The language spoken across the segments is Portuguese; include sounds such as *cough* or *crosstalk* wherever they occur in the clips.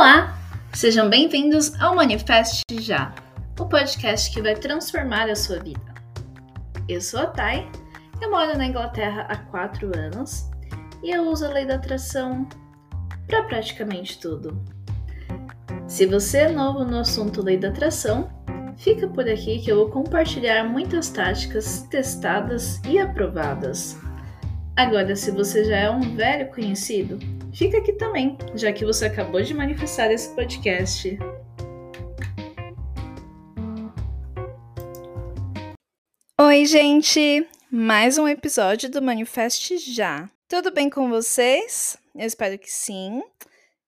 Olá! Sejam bem-vindos ao Manifeste Já, o podcast que vai transformar a sua vida. Eu sou a Thay, eu moro na Inglaterra há quatro anos e eu uso a lei da atração para praticamente tudo. Se você é novo no assunto lei da atração, fica por aqui que eu vou compartilhar muitas táticas testadas e aprovadas. Agora, se você já é um velho conhecido, fica aqui também, já que você acabou de manifestar esse podcast. Oi, gente! Mais um episódio do Manifeste Já. Tudo bem com vocês? Eu espero que sim.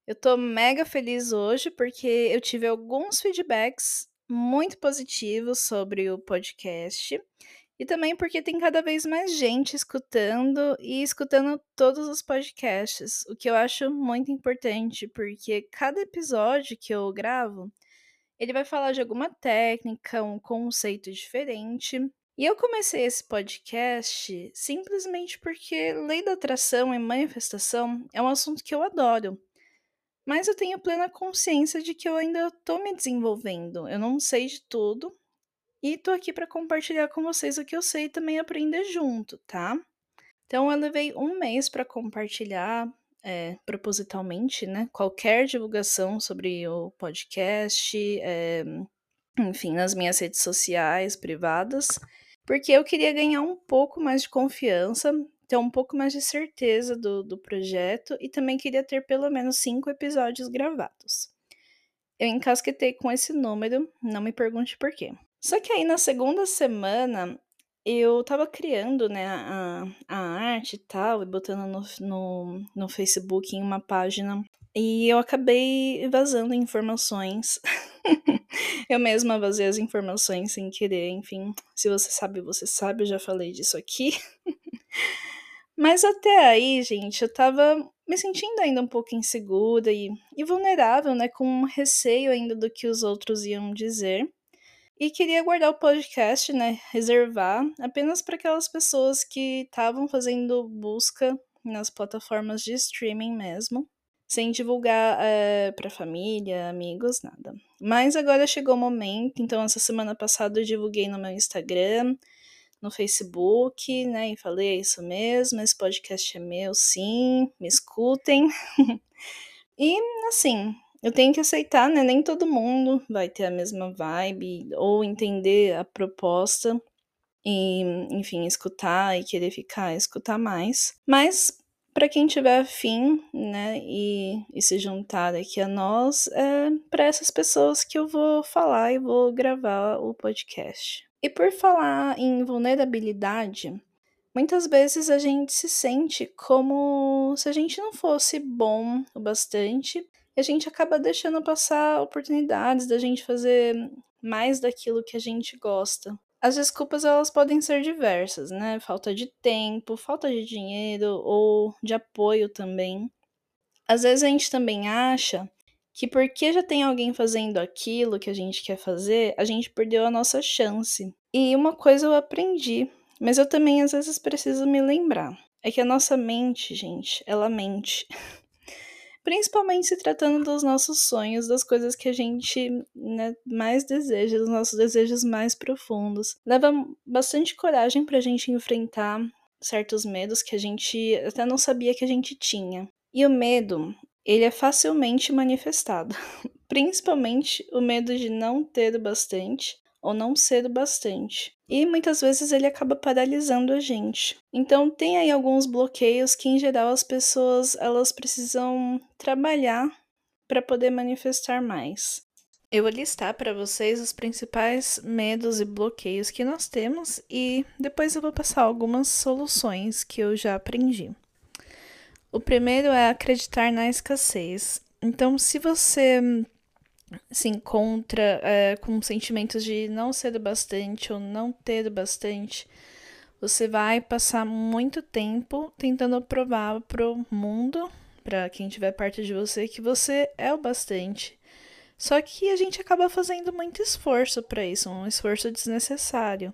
Eu tô mega feliz hoje porque eu tive alguns feedbacks muito positivos sobre o podcast e também porque tem cada vez mais gente escutando e escutando todos os podcasts, o que eu acho muito importante, porque cada episódio que eu gravo, ele vai falar de alguma técnica, um conceito diferente. E eu comecei esse podcast simplesmente porque lei da atração e manifestação é um assunto que eu adoro. Mas eu tenho plena consciência de que eu ainda estou me desenvolvendo. Eu não sei de tudo, e tô aqui para compartilhar com vocês o que eu sei e também aprender junto, tá? Então eu levei um mês para compartilhar é, propositalmente, né? Qualquer divulgação sobre o podcast, é, enfim, nas minhas redes sociais privadas, porque eu queria ganhar um pouco mais de confiança, ter um pouco mais de certeza do, do projeto e também queria ter pelo menos cinco episódios gravados. Eu encasquetei com esse número, não me pergunte por quê. Só que aí na segunda semana eu tava criando, né, a, a arte e tal, e botando no, no, no Facebook em uma página. E eu acabei vazando informações. *laughs* eu mesma vazei as informações sem querer, enfim. Se você sabe, você sabe, eu já falei disso aqui. *laughs* Mas até aí, gente, eu tava me sentindo ainda um pouco insegura e, e vulnerável, né? Com receio ainda do que os outros iam dizer. E queria guardar o podcast, né? Reservar apenas para aquelas pessoas que estavam fazendo busca nas plataformas de streaming mesmo, sem divulgar é, eh, para família, amigos, nada. Mas agora chegou o momento, então essa semana passada eu divulguei no meu Instagram, no Facebook, né? E falei, é isso mesmo, esse podcast é meu, sim, me escutem. *laughs* e assim, eu tenho que aceitar, né? Nem todo mundo vai ter a mesma vibe ou entender a proposta e, enfim, escutar e querer ficar, escutar mais. Mas para quem tiver afim, né, e, e se juntar aqui a nós, é para essas pessoas que eu vou falar e vou gravar o podcast. E por falar em vulnerabilidade, muitas vezes a gente se sente como se a gente não fosse bom o bastante e a gente acaba deixando passar oportunidades da gente fazer mais daquilo que a gente gosta. As desculpas elas podem ser diversas, né? Falta de tempo, falta de dinheiro ou de apoio também. Às vezes a gente também acha que porque já tem alguém fazendo aquilo que a gente quer fazer, a gente perdeu a nossa chance. E uma coisa eu aprendi, mas eu também às vezes preciso me lembrar, é que a nossa mente, gente, ela mente. *laughs* Principalmente se tratando dos nossos sonhos, das coisas que a gente né, mais deseja, dos nossos desejos mais profundos. Leva bastante coragem pra gente enfrentar certos medos que a gente até não sabia que a gente tinha. E o medo, ele é facilmente manifestado. *laughs* Principalmente o medo de não ter bastante ou não ser bastante. E muitas vezes ele acaba paralisando a gente. Então tem aí alguns bloqueios que em geral as pessoas elas precisam trabalhar para poder manifestar mais. Eu vou listar para vocês os principais medos e bloqueios que nós temos e depois eu vou passar algumas soluções que eu já aprendi. O primeiro é acreditar na escassez. Então, se você se encontra é, com sentimentos de não ser bastante ou não ter bastante, você vai passar muito tempo tentando provar pro mundo, para quem estiver perto de você, que você é o bastante. Só que a gente acaba fazendo muito esforço para isso, um esforço desnecessário.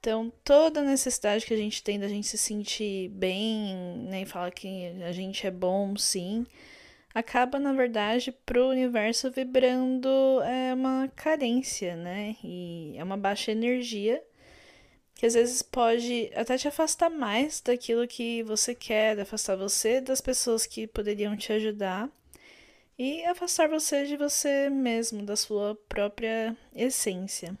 Então, toda necessidade que a gente tem da gente se sentir bem, né, e falar que a gente é bom, sim, acaba, na verdade, para o universo vibrando é uma carência, né? E é uma baixa energia que às vezes pode até te afastar mais daquilo que você quer, afastar você das pessoas que poderiam te ajudar e afastar você de você mesmo, da sua própria essência.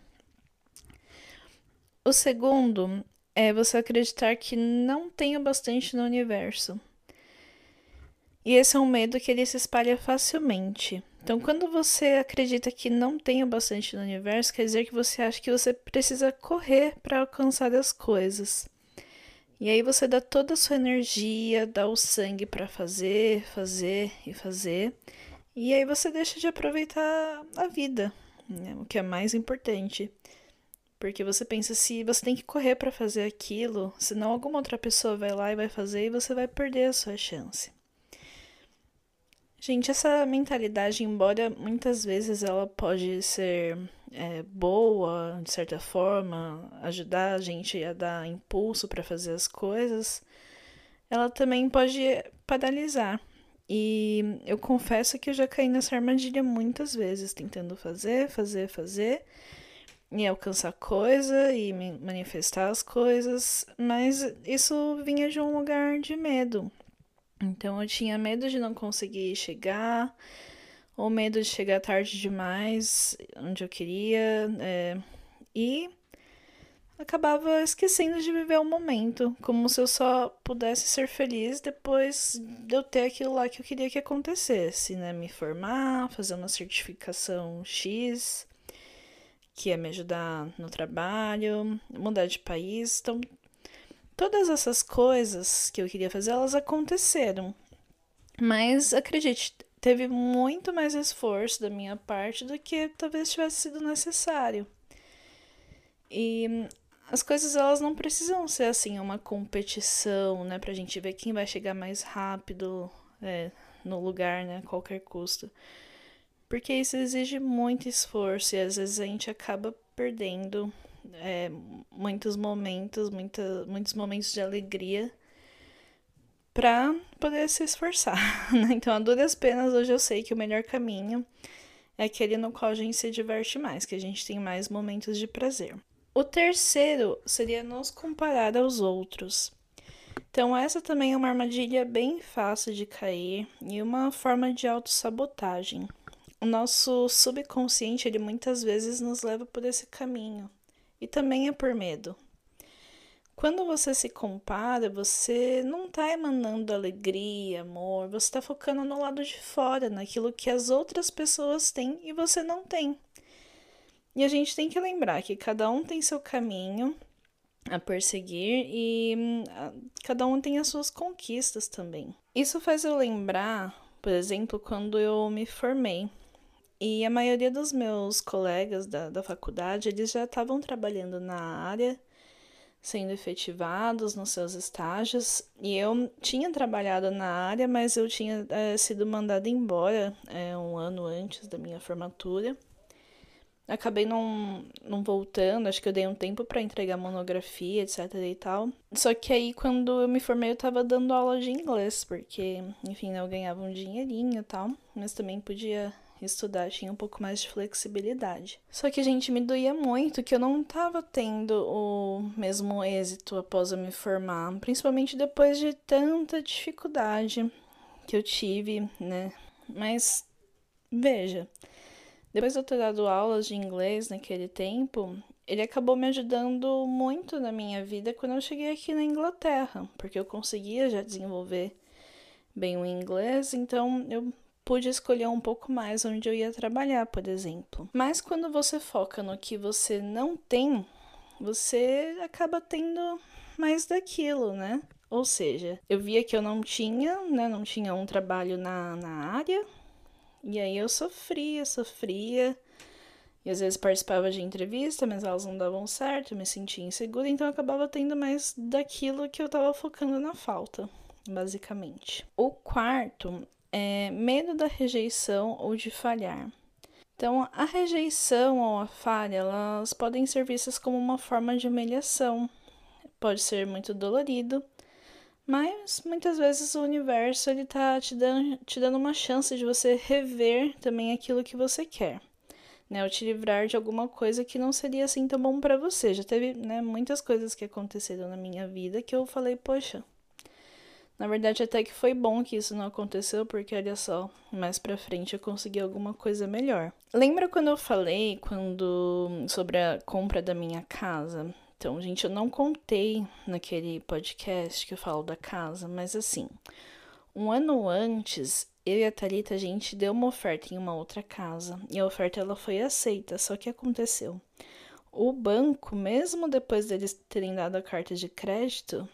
O segundo é você acreditar que não tem o bastante no universo. E esse é um medo que ele se espalha facilmente. Então, quando você acredita que não tem o bastante no universo, quer dizer que você acha que você precisa correr para alcançar as coisas. E aí você dá toda a sua energia, dá o sangue para fazer, fazer e fazer. E aí você deixa de aproveitar a vida, né? o que é mais importante. Porque você pensa se você tem que correr para fazer aquilo, senão alguma outra pessoa vai lá e vai fazer e você vai perder a sua chance. Gente, essa mentalidade, embora muitas vezes ela pode ser é, boa, de certa forma, ajudar a gente a dar impulso para fazer as coisas, ela também pode paralisar. E eu confesso que eu já caí nessa armadilha muitas vezes, tentando fazer, fazer, fazer, e alcançar coisa e manifestar as coisas, mas isso vinha de um lugar de medo. Então eu tinha medo de não conseguir chegar, ou medo de chegar tarde demais onde eu queria, é, e acabava esquecendo de viver o momento, como se eu só pudesse ser feliz depois de eu ter aquilo lá que eu queria que acontecesse, né? Me formar, fazer uma certificação X, que ia me ajudar no trabalho, mudar de país. Então, todas essas coisas que eu queria fazer, elas aconteceram. Mas acredite, teve muito mais esforço da minha parte do que talvez tivesse sido necessário. E as coisas elas não precisam ser assim uma competição, né, pra gente ver quem vai chegar mais rápido é, no lugar, né, a qualquer custo. Porque isso exige muito esforço e às vezes a gente acaba perdendo é, muitos momentos, muita, muitos momentos de alegria para poder se esforçar. *laughs* Né? Então, a duras penas, hoje eu sei que o melhor caminho é aquele no qual a gente se diverte mais, que a gente tem mais momentos de prazer. O terceiro seria nos comparar aos outros. Então, essa também é uma armadilha bem fácil de cair e uma forma de autossabotagem. O nosso subconsciente, ele muitas vezes nos leva por esse caminho. E também é por medo. Quando você se compara, você não está emanando alegria, amor, você está focando no lado de fora, naquilo que as outras pessoas têm e você não tem. E a gente tem que lembrar que cada um tem seu caminho a perseguir e hum, cada um tem as suas conquistas também. Isso faz eu lembrar, por exemplo, quando eu me formei. E a maioria dos meus colegas da, da faculdade, eles já estavam trabalhando na área, sendo efetivados nos seus estágios. E eu tinha trabalhado na área, mas eu tinha é, sido mandada embora é, um ano antes da minha formatura acabei não, não voltando, acho que eu dei um tempo para entregar monografia, etc e tal. Só que aí quando eu me formei eu tava dando aula de inglês, porque, enfim, eu ganhava um dinheirinho e tal, mas também podia estudar, tinha um pouco mais de flexibilidade. Só que, gente, me doía muito que eu não tava tendo o mesmo êxito após eu me formar, principalmente depois de tanta dificuldade que eu tive, né? Mas veja, depois de eu ter dado aulas de inglês naquele tempo, ele acabou me ajudando muito na minha vida quando eu cheguei aqui na Inglaterra, porque eu conseguia já desenvolver bem o inglês, então eu pude escolher um pouco mais onde eu ia trabalhar, por exemplo. Mas quando você foca no que você não tem, você acaba tendo mais daquilo, né? Ou seja, eu via que eu não tinha, né? Não tinha um trabalho na, na área, e aí eu sofria, sofria. E às vezes participava de entrevista, mas elas não davam certo, eu me sentia insegura, então eu acabava tendo mais daquilo que eu tava focando na falta, basicamente. O quarto é medo da rejeição ou de falhar. Então, a rejeição ou a falha, elas podem ser vistas como uma forma de humilhação. Pode ser muito dolorido, Mas muitas vezes o universo ele tá te dando, te dando uma chance de você rever também aquilo que você quer. Né, ou te livrar de alguma coisa que não seria assim tão bom para você. Já teve né, muitas coisas que aconteceram na minha vida que eu falei, poxa, na verdade, até que foi bom que isso não aconteceu, porque olha só, mais pra frente eu consegui alguma coisa melhor. Lembra quando eu falei quando sobre a compra da minha casa? Então, gente, eu não contei naquele podcast que eu falo da casa, mas assim, um ano antes, eu e a Thalita, a gente deu uma oferta em uma outra casa. E a oferta ela foi aceita, só que aconteceu. O banco, mesmo depois deles terem dado a carta de crédito,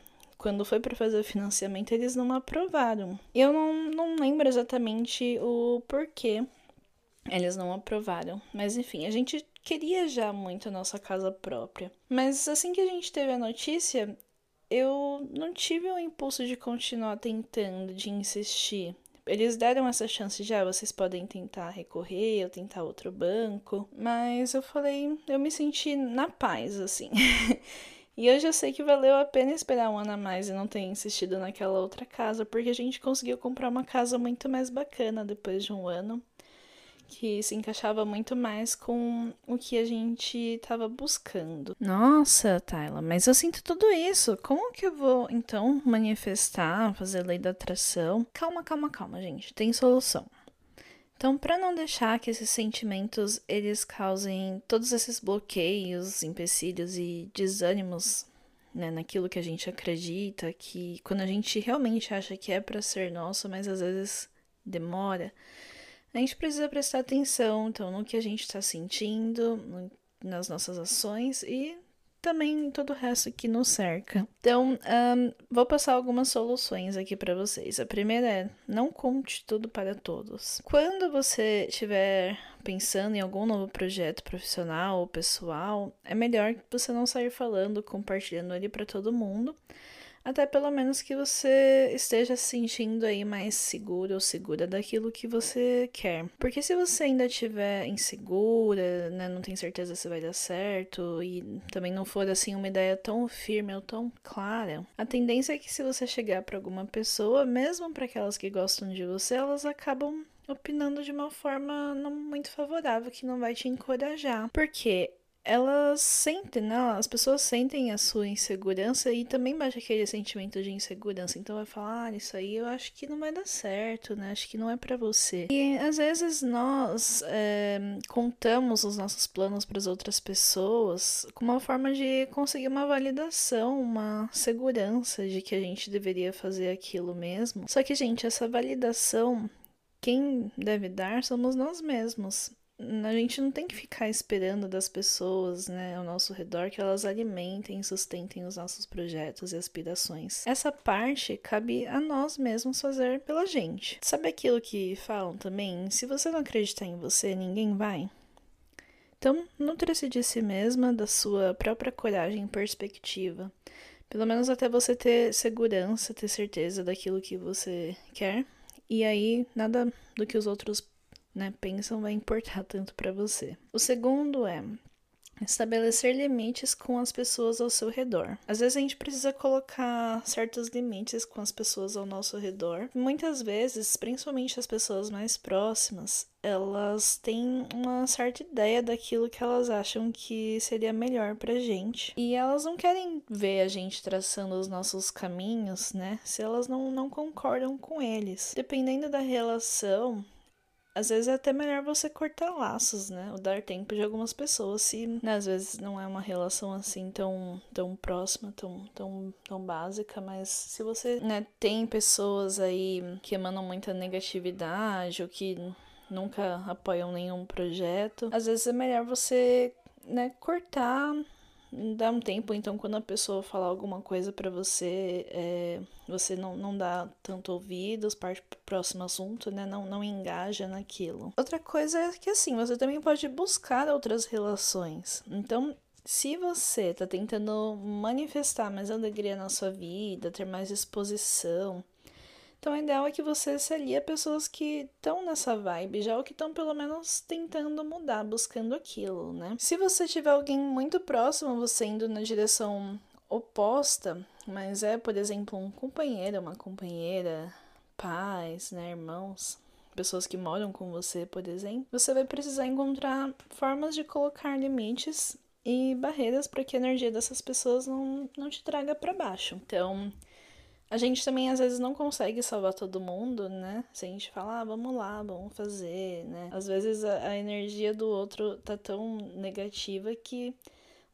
quando foi para fazer o financiamento, eles não aprovaram. Eu não, não lembro exatamente o porquê eles não aprovaram. Mas enfim, a gente queria já muito a nossa casa própria. Mas assim que a gente teve a notícia, eu não tive o impulso de continuar tentando, de insistir. Eles deram essa chance já, vocês podem tentar recorrer ou tentar outro banco. Mas eu falei, eu me senti na paz, assim. *laughs* E eu já sei que valeu a pena esperar um ano a mais e não ter insistido naquela outra casa, porque a gente conseguiu comprar uma casa muito mais bacana depois de um ano, que se encaixava muito mais com o que a gente estava buscando. Nossa, Tayla, mas eu sinto tudo isso. Como que eu vou então manifestar, fazer lei da atração? Calma, calma, calma, gente. Tem solução. Então, para não deixar que esses sentimentos eles causem todos esses bloqueios, empecilhos e desânimos né, naquilo que a gente acredita, que quando a gente realmente acha que é para ser nosso, mas às vezes demora, a gente precisa prestar atenção então no que a gente está sentindo, no, nas nossas ações e também todo o resto que nos cerca. Então, um, vou passar algumas soluções aqui para vocês. A primeira é: não conte tudo para todos. Quando você estiver pensando em algum novo projeto profissional ou pessoal, é melhor você não sair falando, compartilhando ele para todo mundo até pelo menos que você esteja se sentindo aí mais seguro ou segura daquilo que você quer. Porque se você ainda estiver insegura, né, não tem certeza se vai dar certo e também não for assim uma ideia tão firme ou tão clara, a tendência é que se você chegar para alguma pessoa, mesmo para aquelas que gostam de você, elas acabam opinando de uma forma não muito favorável que não vai te encorajar. Porque elas sentem, né? As pessoas sentem a sua insegurança e também bate aquele sentimento de insegurança. Então vai falar, ah, isso aí eu acho que não vai dar certo, né? Acho que não é para você. E às vezes nós é, contamos os nossos planos para as outras pessoas como uma forma de conseguir uma validação, uma segurança de que a gente deveria fazer aquilo mesmo. Só que, gente, essa validação quem deve dar somos nós mesmos a gente não tem que ficar esperando das pessoas, né, ao nosso redor que elas alimentem e sustentem os nossos projetos e aspirações. Essa parte cabe a nós mesmos fazer pela gente. Sabe aquilo que falam também? Se você não acreditar em você, ninguém vai. Então, nutre-se de si mesma, da sua própria coragem e perspectiva. Pelo menos até você ter segurança, ter certeza daquilo que você quer. E aí, nada do que os outros né, pensam vai importar tanto para você. O segundo é estabelecer limites com as pessoas ao seu redor. Às vezes a gente precisa colocar certos limites com as pessoas ao nosso redor. Muitas vezes, principalmente as pessoas mais próximas, elas têm uma certa ideia daquilo que elas acham que seria melhor pra gente. E elas não querem ver a gente traçando os nossos caminhos, né? Se elas não, não concordam com eles. Dependendo da relação, às vezes é até melhor você cortar laços, né? Ou dar tempo de algumas pessoas, se né, às vezes não é uma relação assim tão, tão próxima, tão, tão, tão básica, mas se você né, tem pessoas aí que emanam muita negatividade ou que nunca apoiam nenhum projeto, às vezes é melhor você né, cortar dá um tempo, então quando a pessoa falar alguma coisa para você, é, você não, não dá tanto ouvidos, parte pro próximo assunto, né? Não, não engaja naquilo. Outra coisa é que assim, você também pode buscar outras relações. Então, se você tá tentando manifestar mais alegria na sua vida, ter mais exposição, então, o ideal é que você se alie a pessoas que estão nessa vibe já, ou que estão pelo menos tentando mudar, buscando aquilo, né? Se você tiver alguém muito próximo, você indo na direção oposta, mas é, por exemplo, um companheiro, uma companheira, pais, né, irmãos, pessoas que moram com você, por exemplo, você vai precisar encontrar formas de colocar limites e barreiras para que a energia dessas pessoas não, não te traga para baixo. Então, a gente também às vezes não consegue salvar todo mundo, né? Se a gente fala, ah, vamos lá, vamos fazer, né? Às vezes a, a energia do outro tá tão negativa que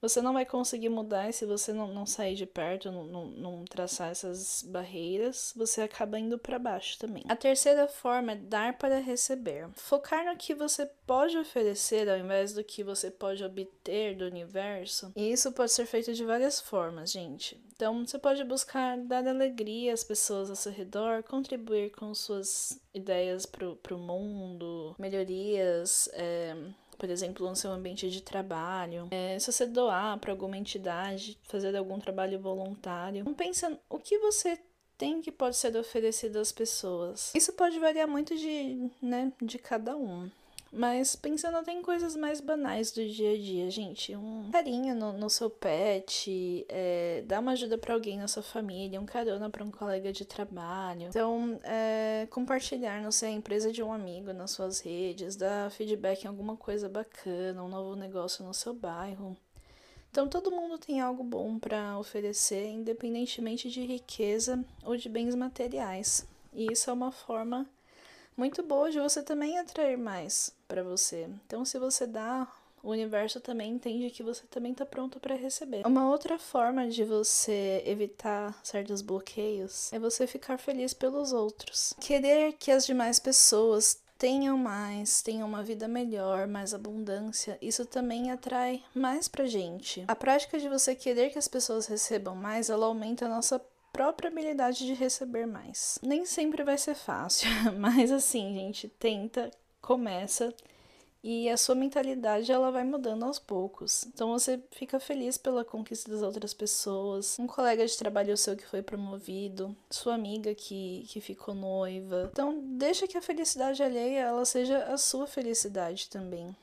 você não vai conseguir mudar se você não, não sair de perto, não, não, não traçar essas barreiras, você acaba indo para baixo também. A terceira forma é dar para receber. Focar no que você pode oferecer ao invés do que você pode obter do universo. E isso pode ser feito de várias formas, gente. Então, você pode buscar dar alegria às pessoas ao seu redor, contribuir com suas ideias pro, pro mundo, melhorias. É por exemplo, no seu ambiente de trabalho, é, se você doar para alguma entidade, fazer algum trabalho voluntário. Não pensa o que você tem que pode ser oferecido às pessoas. Isso pode variar muito de, né, de cada um. Mas pensando até em coisas mais banais do dia a dia, gente, um carinho no, no seu pet, é, dar uma ajuda para alguém na sua família, um carona para um colega de trabalho. Então, é, compartilhar, não sei, a empresa de um amigo nas suas redes, dar feedback em alguma coisa bacana, um novo negócio no seu bairro. Então, todo mundo tem algo bom para oferecer, independentemente de riqueza ou de bens materiais. E isso é uma forma muito boa de você também atrair mais para você. Então, se você dá, o universo também entende que você também está pronto para receber. Uma outra forma de você evitar certos bloqueios é você ficar feliz pelos outros. Querer que as demais pessoas tenham mais, tenham uma vida melhor, mais abundância, isso também atrai mais pra gente. A prática de você querer que as pessoas recebam mais, ela aumenta a nossa própria habilidade de receber mais. Nem sempre vai ser fácil, *laughs* mas assim, gente, tenta, começa e a sua mentalidade ela vai mudando aos poucos. Então você fica feliz pela conquista das outras pessoas, um colega de trabalho seu que foi promovido, sua amiga que, que ficou noiva. Então deixa que a felicidade alheia ela seja a sua felicidade também.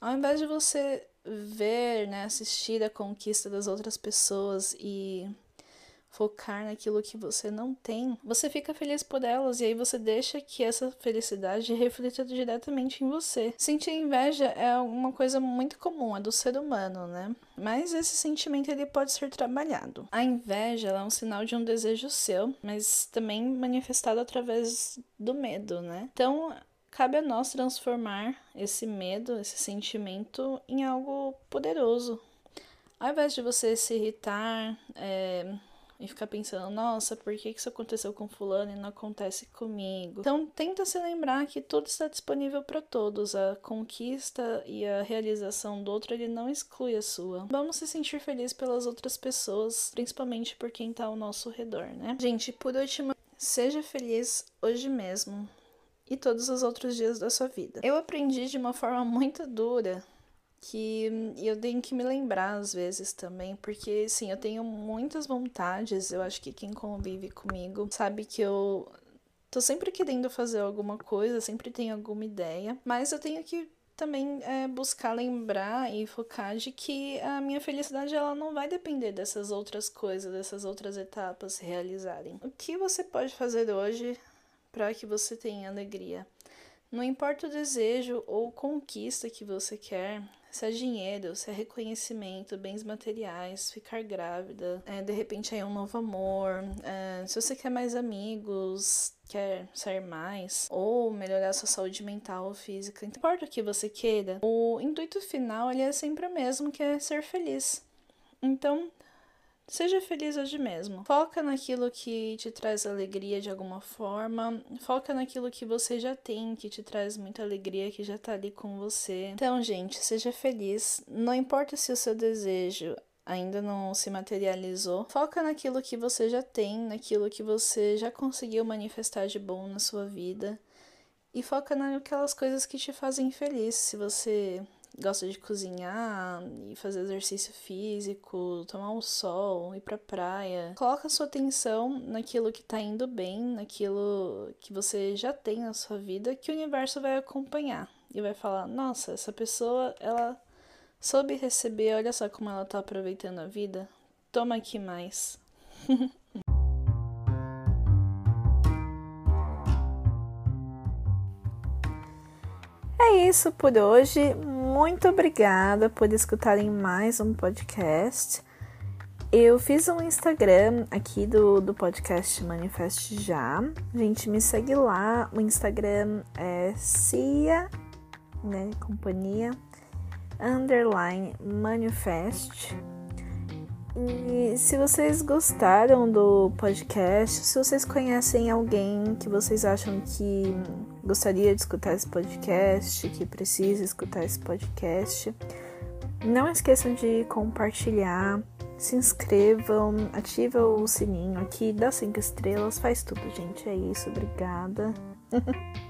Ao invés de você ver, né, assistir a conquista das outras pessoas e focar naquilo que você não tem, você fica feliz por elas e aí você deixa que essa felicidade reflita diretamente em você. Sentir inveja é uma coisa muito comum, é do ser humano, né? Mas esse sentimento ele pode ser trabalhado. A inveja é um sinal de um desejo seu, mas também manifestado através do medo, né? Então, cabe a nós transformar esse medo, esse sentimento em algo poderoso. Ao invés de você se irritar, é, e ficar pensando, nossa, por que isso aconteceu com fulano e não acontece comigo? Então, tenta se lembrar que tudo está disponível para todos. A conquista e a realização do outro, ele não exclui a sua. Vamos se sentir felizes pelas outras pessoas, principalmente por quem está ao nosso redor, né? Gente, por último, seja feliz hoje mesmo e todos os outros dias da sua vida. Eu aprendi de uma forma muito dura que eu tenho que me lembrar às vezes também, porque sim, eu tenho muitas vontades, eu acho que quem convive comigo sabe que eu tô sempre querendo fazer alguma coisa, sempre tenho alguma ideia, mas eu tenho que também é, buscar lembrar e focar de que a minha felicidade ela não vai depender dessas outras coisas, dessas outras etapas se realizarem. O que você pode fazer hoje para que você tenha alegria? Não importa o desejo ou conquista que você quer, se é dinheiro, se é reconhecimento, bens materiais, ficar grávida, é, de repente é um novo amor, é, se você quer mais amigos, quer sair mais, ou melhorar sua saúde mental ou física, não importa o que você queira, o intuito final ele é sempre o mesmo, que é ser feliz. Então, Seja feliz hoje mesmo. Foca naquilo que te traz alegria de alguma forma. Foca naquilo que você já tem, que te traz muita alegria, que já tá ali com você. Então, gente, seja feliz. Não importa se o seu desejo ainda não se materializou. Foca naquilo que você já tem, naquilo que você já conseguiu manifestar de bom na sua vida. E foca naquelas coisas que te fazem feliz. Se você gosta de cozinhar e fazer exercício físico, tomar um sol, ir pra praia. Coloca sua atenção naquilo que tá indo bem, naquilo que você já tem na sua vida, que o universo vai acompanhar e vai falar: "Nossa, essa pessoa, ela soube receber, olha só como ela tá aproveitando a vida". Toma aqui mais. *laughs* é isso por hoje. Muito obrigada por escutarem mais um podcast. Eu fiz um Instagram aqui do, do podcast Manifeste Já. Gente, me segue lá. O Instagram é Cia, né? Companhia, underline manifest. E se vocês gostaram do podcast, se vocês conhecem alguém que vocês acham que gostaria de escutar esse podcast, que precisa escutar esse podcast, não esqueçam de compartilhar se inscrevam, ativa o sininho aqui, dá cinco estrelas, faz tudo, gente. É isso, obrigada. *laughs*